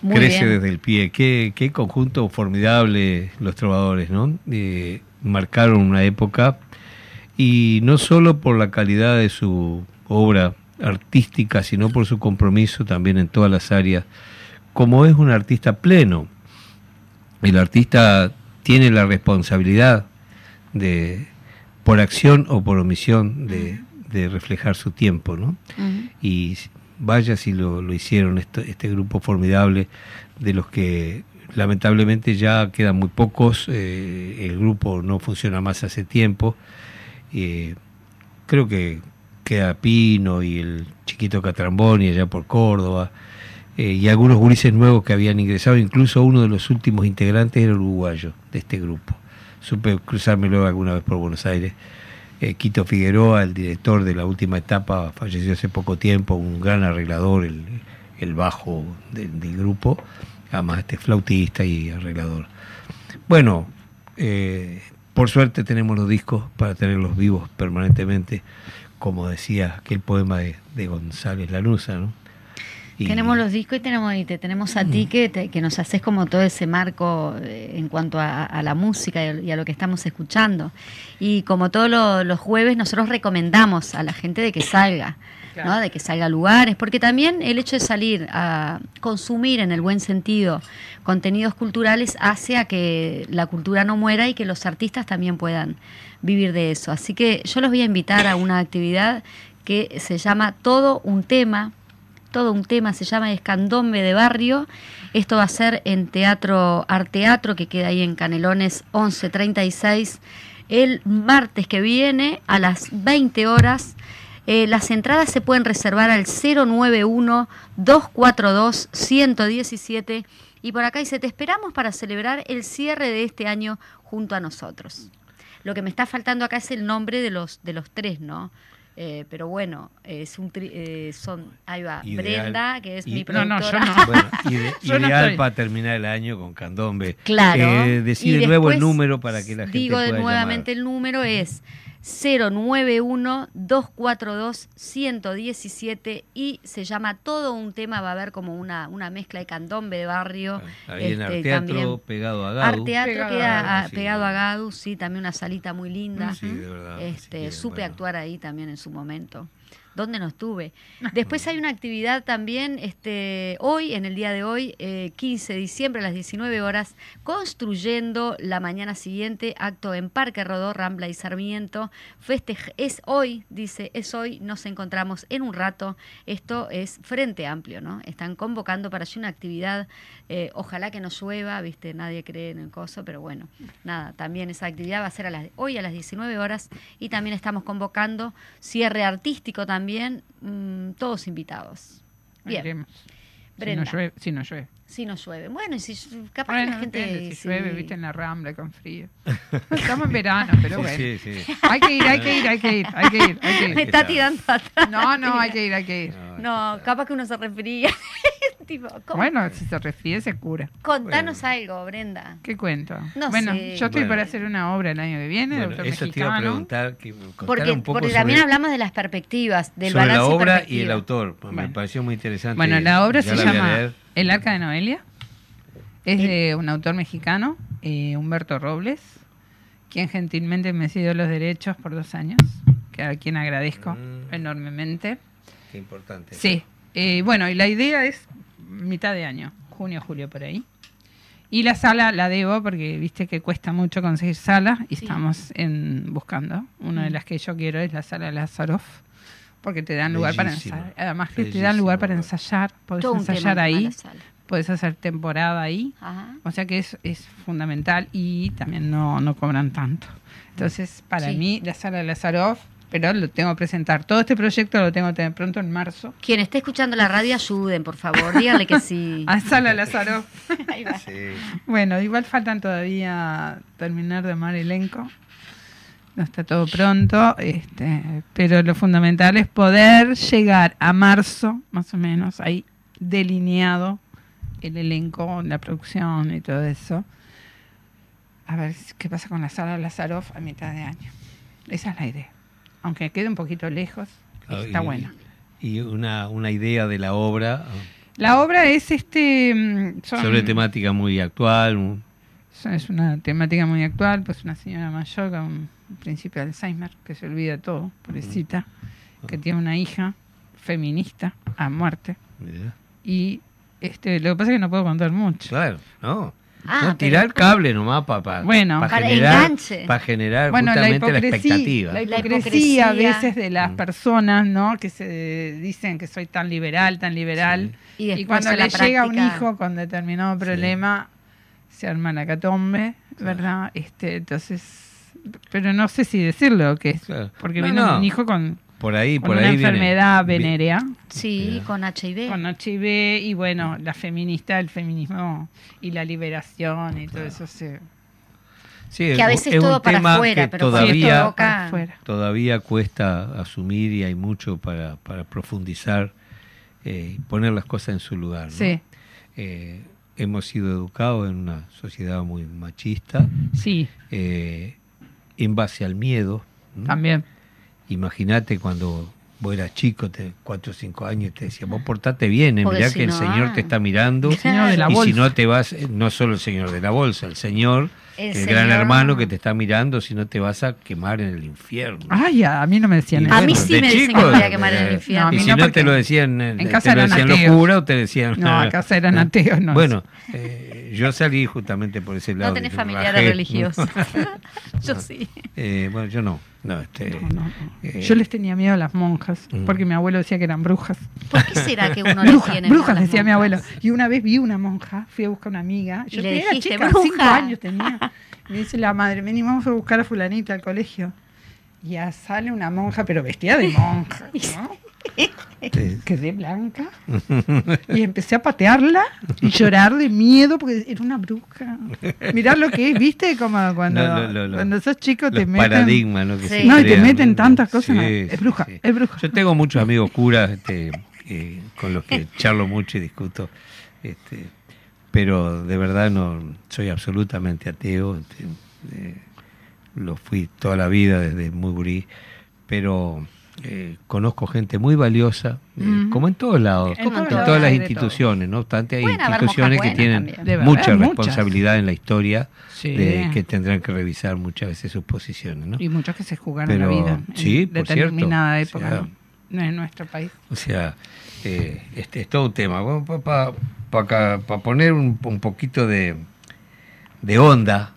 Muy Crece bien. desde el pie. Qué, qué conjunto formidable los trovadores, ¿no? Eh, marcaron una época y no solo por la calidad de su obra artística, sino por su compromiso también en todas las áreas. Como es un artista pleno, el artista tiene la responsabilidad de, por acción o por omisión, de, de reflejar su tiempo, ¿no? Y vaya si lo, lo hicieron esto- este grupo formidable de los que lamentablemente ya quedan muy pocos, eh, el grupo no funciona más hace tiempo, eh, creo que queda Pino y el chiquito Catramboni allá por Córdoba, eh, y algunos gurises nuevos que habían ingresado, incluso uno de los últimos integrantes era uruguayo de este grupo. Supe cruzarme luego alguna vez por Buenos Aires. Eh, Quito Figueroa, el director de la última etapa, falleció hace poco tiempo, un gran arreglador, el, el bajo del, grupo, además este flautista y arreglador. Bueno, eh, por suerte tenemos los discos para tenerlos vivos permanentemente, como decía aquel poema de, de González Lanusa, ¿no? Y- Tenemos los discos y tenemos, y te tenemos a ti que, te- que nos haces como todo ese marco eh, en cuanto a, a la música y a, y a lo que estamos escuchando. Y como todos lo- los jueves, nosotros recomendamos a la gente de que salga, ¿no? De que salga a lugares, porque también el hecho de salir a consumir en el buen sentido contenidos culturales hace a que la cultura no muera y que los artistas también puedan vivir de eso. Así que yo los voy a invitar a una actividad que se llama Todo un tema, todo un tema, se llama Escandombe de Barrio. Esto va a ser en Teatro Arteatro, que queda ahí en Canelones 1136, el martes que viene a las 20 horas. Eh, las entradas se pueden reservar al 091-242-117 y por acá dice, te esperamos para celebrar el cierre de este año junto a nosotros. Lo que me está faltando acá es el nombre de los, de los tres, ¿no? Eh, pero bueno, es un tri- eh, son, ahí va, Ideal. Brenda, que es mi No, no, yo productora. no. [LAUGHS] Bueno, ide- Yo ideal para terminar el año con Candombe. Claro. Eh, decide Y de nuevo el número para que la gente Digo de pueda nuevamente llamar. el número es 091-242-117 y se llama Todo un tema, va a haber como una, una mezcla de candombe de barrio. Ahí en este, Arteatro, también. pegado a Gadu. Arteatro Pegado queda a sí. pegado a Gadu, sí, también una salita muy linda. Sí, de verdad. Este, supe bueno. actuar ahí también en su momento. ¿Dónde no estuve? [LAUGHS] Después hay una actividad también, este, hoy, en el día de hoy, eh, 15 de diciembre a las 19 horas, construyendo la mañana siguiente, acto en Parque Rodó, Rambla y Sarmiento. Festej es hoy, dice, es hoy, nos encontramos en un rato. Esto es Frente Amplio, ¿no? Están convocando para allí una actividad, eh, ojalá que no llueva, viste, nadie cree en el coso, pero bueno, nada, también esa actividad va a ser a las, hoy a las 19 horas y también estamos convocando cierre artístico también, mm, todos invitados. Bien. Si no llueve. Si no llueve. Si no llueve. Bueno, y si capaz que Bueno, la gente... depende, si sí. llueve, viste, en la rambla con frío. [LAUGHS] Estamos en verano, pero Sí, bueno. sí, sí. Hay que ir, hay que ir, hay que ir, hay que ir, hay que Me ir. está tirando atrás. No, no, hay que ir, hay que ir. No, capaz que uno se refería. [LAUGHS] tipo. Bueno, si se resfríe, se cura. Contanos algo, Brenda. ¿Qué cuento? No bueno, sé. yo estoy Bueno. para hacer una obra el año que viene, Bueno, autor eso te iba a mexicano. preguntar, que me Porque, un poco porque sobre, también hablamos de las perspectivas, del sobre balance la obra y el autor. Me Bueno. pareció muy interesante. Bueno, la obra Ya se la voy a llama leer. El Arca de Noelia. Es de un autor mexicano, eh, Humberto Robles, quien gentilmente me cedió los derechos por dos años, que a quien agradezco Mm. enormemente. Qué importante. Sí, eh, bueno, y la idea es mitad de año, junio, julio por ahí. Y la sala la debo porque viste que cuesta mucho conseguir sala y Sí. estamos en, buscando. Una de Mm. las que yo quiero es la sala Lazaroff porque te dan lugar para Bellísima. ensayar. Además que te Bellísimo dan lugar para ensayar, podés Todo ensayar ahí, podés hacer temporada ahí. Ajá. O sea que es, es fundamental y también no, no cobran tanto. Entonces, para Sí. mí, la sala de Lazaroff, pero lo tengo que presentar. Todo este proyecto lo tengo que tener pronto en marzo. Quien esté escuchando la radio, ayuden, por favor. Díganle que sí. [LAUGHS] A Sala. [LAUGHS] Ahí va. Sí. Bueno, igual faltan todavía terminar de armar elenco. No está todo pronto, este, pero lo fundamental es poder llegar a marzo, más o menos, ahí delineado el elenco, la producción y todo eso. A ver qué pasa con la sala Lazaroff a mitad de año. Esa es la idea. Aunque quede un poquito lejos, Claro, está y- bueno. Y una, una idea de la obra La obra es este... mm, son- sobre temática muy actual. Es una temática muy actual, pues una señora mayor con un principio de Alzheimer, que se olvida todo, pobrecita, que tiene una hija feminista a muerte. Y este lo que pasa es que no puedo contar mucho. Claro, no. Ah, no, tirar el cable nomás para Bueno. Para generar, enganche. para generar Bueno, justamente la, expectativa. la La hipocresía a veces de las Mm. personas, ¿no? Que se dicen que soy tan liberal, tan liberal. Y cuando en le llega un hijo con determinado problema, se arma la catombe, ¿verdad? Este, entonces, pero no sé si decirlo que es, Claro. porque No, viene no. un hijo con, Por ahí, con por una ahí viene- enfermedad vi- venérea, Sí, con HIV. con HIV, y bueno, la feminista, el feminismo y la liberación y todo eso se Sí, que es a veces es un todo para tema afuera, que pero todavía, toca- para todavía cuesta asumir y hay mucho para, para profundizar eh, y poner las cosas en su lugar. ¿no? Sí, Eh, hemos sido educados en una sociedad muy machista, sí, eh, en base al miedo. ¿no? también. Imagínate cuando vos eras chico, te, cuatro o cinco años, te decía, vos portate bien, eh, mirá si que el Señor ah. te está mirando. El señor de la y bolsa. si no te vas, eh, no solo el Señor de la bolsa, el Señor, El el, gran hermano que te está mirando, si no te vas a quemar en el infierno. Ay, a, mí no me decían eso. A mí sí de me dicen que me voy a quemar en el eh, infierno. No, a y mí si no, no te lo decían, eh, en te casa lo eran decían los ateos. curas o te decían... No, acá [LAUGHS] eran ateos, no. Bueno, eh, yo salí justamente por ese lado. No tenés familiares religiosos. [LAUGHS] Yo sí. Eh, bueno, yo no. No, este, No, no, no. eh, Yo les tenía miedo a las monjas, Mm. porque mi abuelo decía que eran brujas. ¿Por qué será que uno [LAUGHS] le Brujas, tiene brujas, decía mi abuelo. Y una vez vi una monja, fui a buscar una amiga. Yo le era dijiste, chica, "Bruja". cinco años tenía. Me dice la madre, vení, vamos a buscar a fulanita al colegio. Y ya sale una monja, pero vestida de monja, [LAUGHS] ¿no? Quedé blanca y empecé a patearla y llorar de miedo porque era una bruja. Mirá lo que es, ¿viste? Como cuando, No, no, no, no. cuando sos chico te meten... paradigmas, ¿no? Que Sí. se No, y te meten tantas cosas. Sí, es bruja, sí. es bruja. Yo tengo muchos amigos curas este, eh, con los que charlo mucho y discuto, este, pero de verdad no soy absolutamente ateo. este, eh, lo fui toda la vida desde muy gurí, pero eh, conozco gente muy valiosa, eh, como en todos lados, En en, todas las instituciones, no obstante hay Pueden instituciones que tienen también. Mucha muchas. responsabilidad en la historia, Sí. de, que tendrán que revisar muchas veces sus posiciones, ¿no? Y muchos que se jugaron Pero, la vida en sí, por determinada cierto, época en nuestro país. O sea, eh, este es todo un tema. Para poner un, un poquito de, de onda,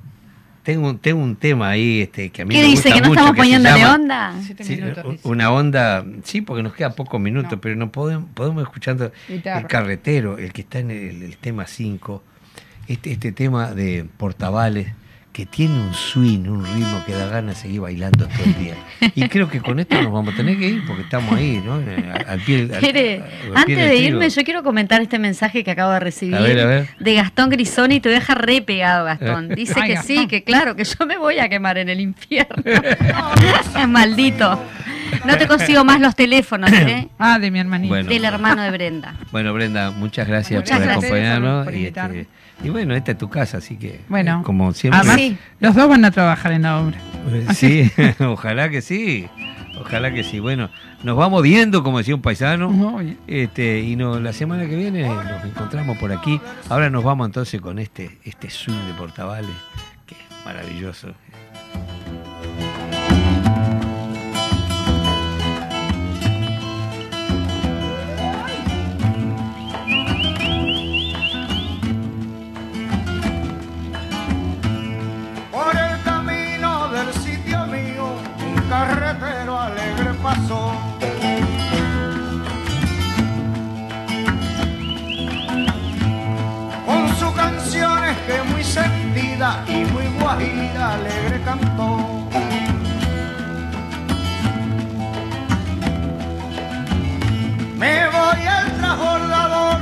tengo, un- tengo un tema ahí este, que a mí ¿Qué me dice? gusta ¿Que no mucho, estamos poniéndole llama- onda? Sí, minutos, una onda, sí, porque nos quedan pocos minutos, No. pero no podemos, podemos escuchando Guitarra. el carretero, el que está en el, el tema 5, este, este tema de portavales, que tiene un swing, un ritmo que da ganas de seguir bailando todo el día. Y creo que con esto nos vamos a tener que ir porque estamos ahí, ¿no? Eh, Al, al pie, al- Tere, al pie antes de irme, yo quiero comentar este mensaje que acabo de recibir A ver, a ver. de Gastón Grisoni. Te deja re pegado, Gastón. Dice Ay, que Gastón. sí, que claro, que yo me voy a quemar en el infierno. [LAUGHS] Maldito. No te consigo más los teléfonos, ¿eh? [COUGHS] Ah, de mi hermanito. Bueno. Del hermano de Brenda. Bueno, Brenda, muchas gracias Muchas por gracias. acompañarnos. Por y, este, y bueno, esta es tu casa, así que, Bueno, eh, como siempre. Además, Sí. los dos van a trabajar en la obra. Eh, Sí, [LAUGHS] ojalá que sí. Ojalá que sí. Bueno, nos vamos viendo, como decía un paisano. Este, y no, la semana que viene nos encontramos por aquí. Ahora nos vamos entonces con este, este swing de portavales, que es maravilloso. Carretero alegre pasó. Con sus canciones que muy sentida y muy guajira alegre cantó. Me voy al transbordador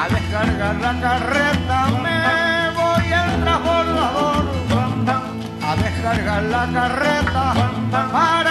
a descargar la carreta. Descargar la carreta para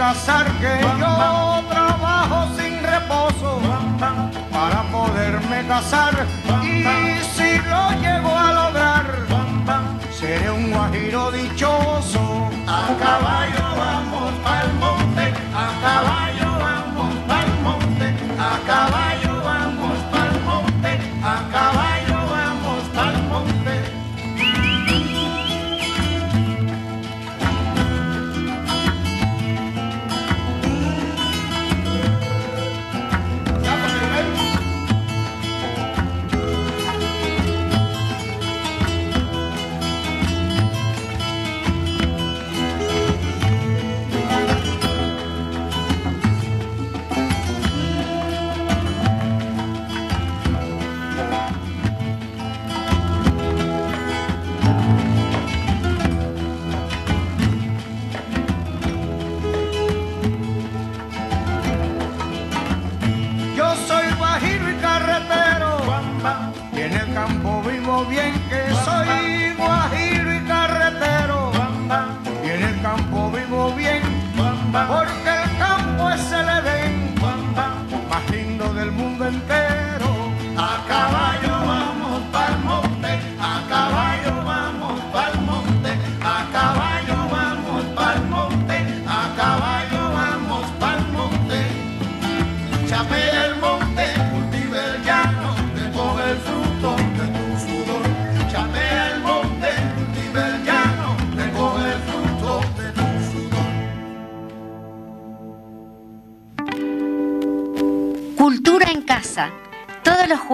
casar, que yo trabajo sin reposo para poderme casar. Y si lo llego a lograr, seré un guajiro dichoso.